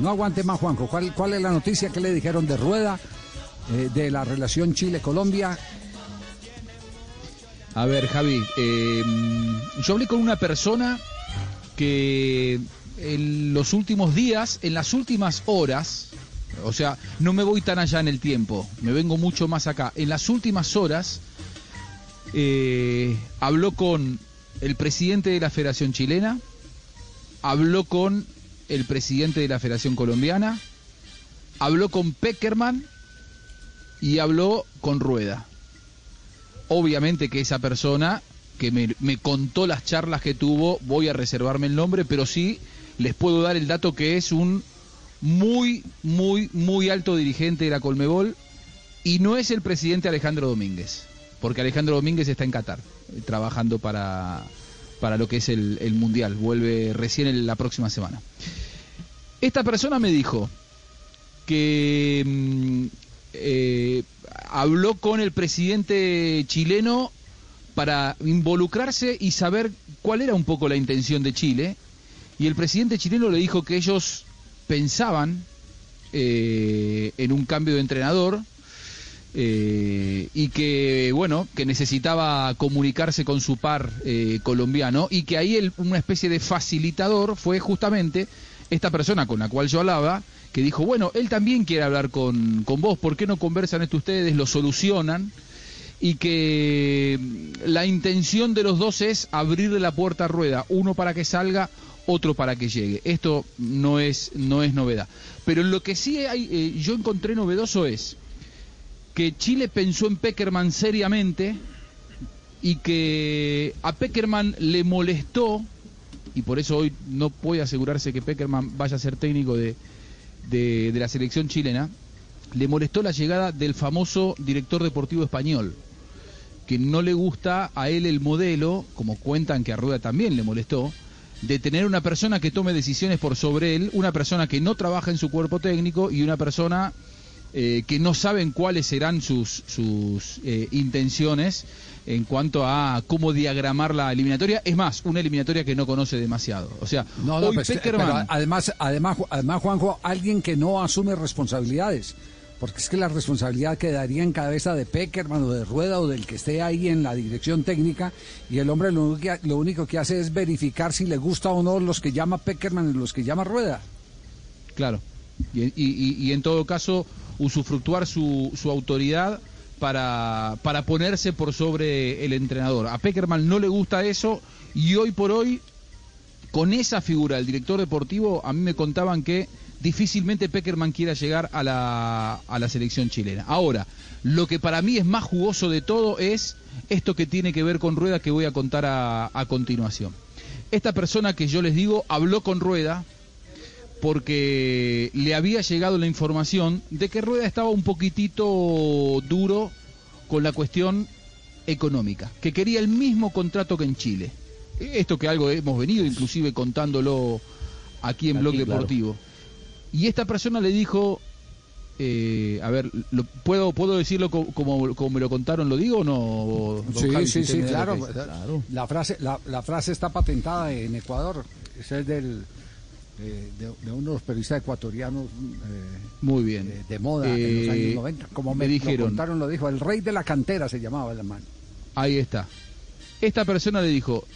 No aguante más, Juanjo. ¿Cuál, es la noticia que le dijeron de Rueda, eh, de la relación Chile-Colombia? A ver, Javi, eh, yo hablé con una persona que en los últimos días, en las últimas horas, o sea, no me voy tan allá en el tiempo, me vengo mucho más acá. En las últimas horas eh, habló con el presidente de la Federación Chilena, habló con el presidente de la Federación Colombiana, habló con Peckerman y habló con Rueda. Obviamente que esa persona que me, contó las charlas que tuvo, voy a reservarme el nombre, pero sí les puedo dar el dato que es un muy, muy, muy alto dirigente de la Colmebol y no es el presidente Alejandro Domínguez, porque Alejandro Domínguez está en Qatar, eh, trabajando para, para lo que es el, el Mundial, vuelve recién en la próxima semana. Esta persona me dijo que mm, eh, habló con el presidente chileno para involucrarse y saber cuál era un poco la intención de Chile. Y el presidente chileno le dijo que ellos pensaban eh, en un cambio de entrenador eh, y que, bueno, que necesitaba comunicarse con su par colombiano y que ahí una especie de facilitador fue justamente esta persona con la cual yo hablaba, que dijo, bueno, él también quiere hablar con, con vos, ¿por qué no conversan esto ustedes, lo solucionan? y que la intención de los dos es abrirle la puerta a rueda, uno para que salga, otro para que llegue. Esto no es, no es novedad. Pero lo que sí hay, eh, yo encontré novedoso es que Chile pensó en Peckerman seriamente y que a Peckerman le molestó, y por eso hoy no puede asegurarse que Peckerman vaya a ser técnico de, de, de la selección chilena, le molestó la llegada del famoso director deportivo español, que no le gusta a él el modelo, como cuentan que a Rueda también le molestó, de tener una persona que tome decisiones por sobre él, una persona que no trabaja en su cuerpo técnico y una persona eh, que no saben cuáles serán sus, sus eh, intenciones en cuanto a cómo diagramar la eliminatoria. Es más, una eliminatoria que no conoce demasiado. O sea, No, no, hoy pues, Peckerman- pero además, además, además, Juanjo, alguien que no asume responsabilidades. Porque es que la responsabilidad quedaría en cabeza de Peckerman o de Rueda o del que esté ahí en la dirección técnica. Y el hombre lo lo único que hace es verificar si le gusta o no los que llama Peckerman y los que llama Rueda. Claro. Y, y- y- en todo caso, usufructuar su, su autoridad para, para ponerse por sobre el entrenador. A Peckerman no le gusta eso y hoy por hoy, con esa figura, el director deportivo, a mí me contaban que difícilmente Peckerman quiera llegar a la, a la selección chilena. Ahora, lo que para mí es más jugoso de todo es esto que tiene que ver con Rueda que voy a contar a, a continuación. Esta persona que yo les digo habló con Rueda, porque le había llegado la información de que Rueda estaba un poquitito duro con la cuestión económica, que quería el mismo contrato que en Chile. Esto que algo hemos venido inclusive contándolo aquí en Aquí, Blog claro. Deportivo. Y esta persona le dijo, eh, a ver, lo- ¿puedo, ¿puedo decirlo co- como, como me lo contaron, lo digo o no? Sí, Javi, sí, sí, claro. La frase, la, la frase está patentada en Ecuador. Ese es del, eh, de, de uno de los periodistas ecuatorianos eh, Muy bien. eh, de moda en los años 90. Como me, me dijeron. lo contaron, lo dijo. El rey de la cantera se llamaba el man. Ahí está. Esta persona le dijo,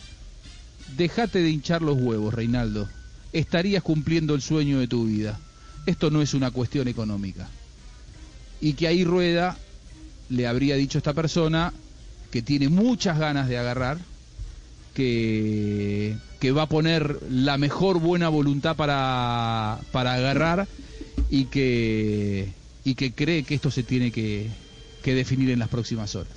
déjate de hinchar los huevos, Reinaldo. Estarías cumpliendo el sueño de tu vida. Esto no es una cuestión económica. Y que ahí Rueda le habría dicho a esta persona que tiene muchas ganas de agarrar, que, que va a poner la mejor buena voluntad para, para agarrar y que, y que cree que esto se tiene que, que definir en las próximas horas.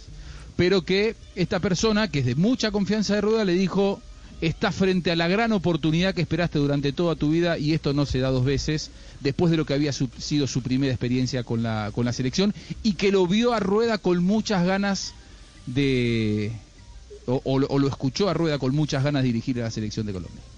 Pero que esta persona, que es de mucha confianza de Rueda, le dijo, está frente a la gran oportunidad que esperaste durante toda tu vida y esto no se da dos veces, después de lo que había sido su primera experiencia con la, con la selección, y que lo vio a Rueda con muchas ganas de... O, lo escuchó a Rueda con muchas ganas de dirigir a la selección de Colombia.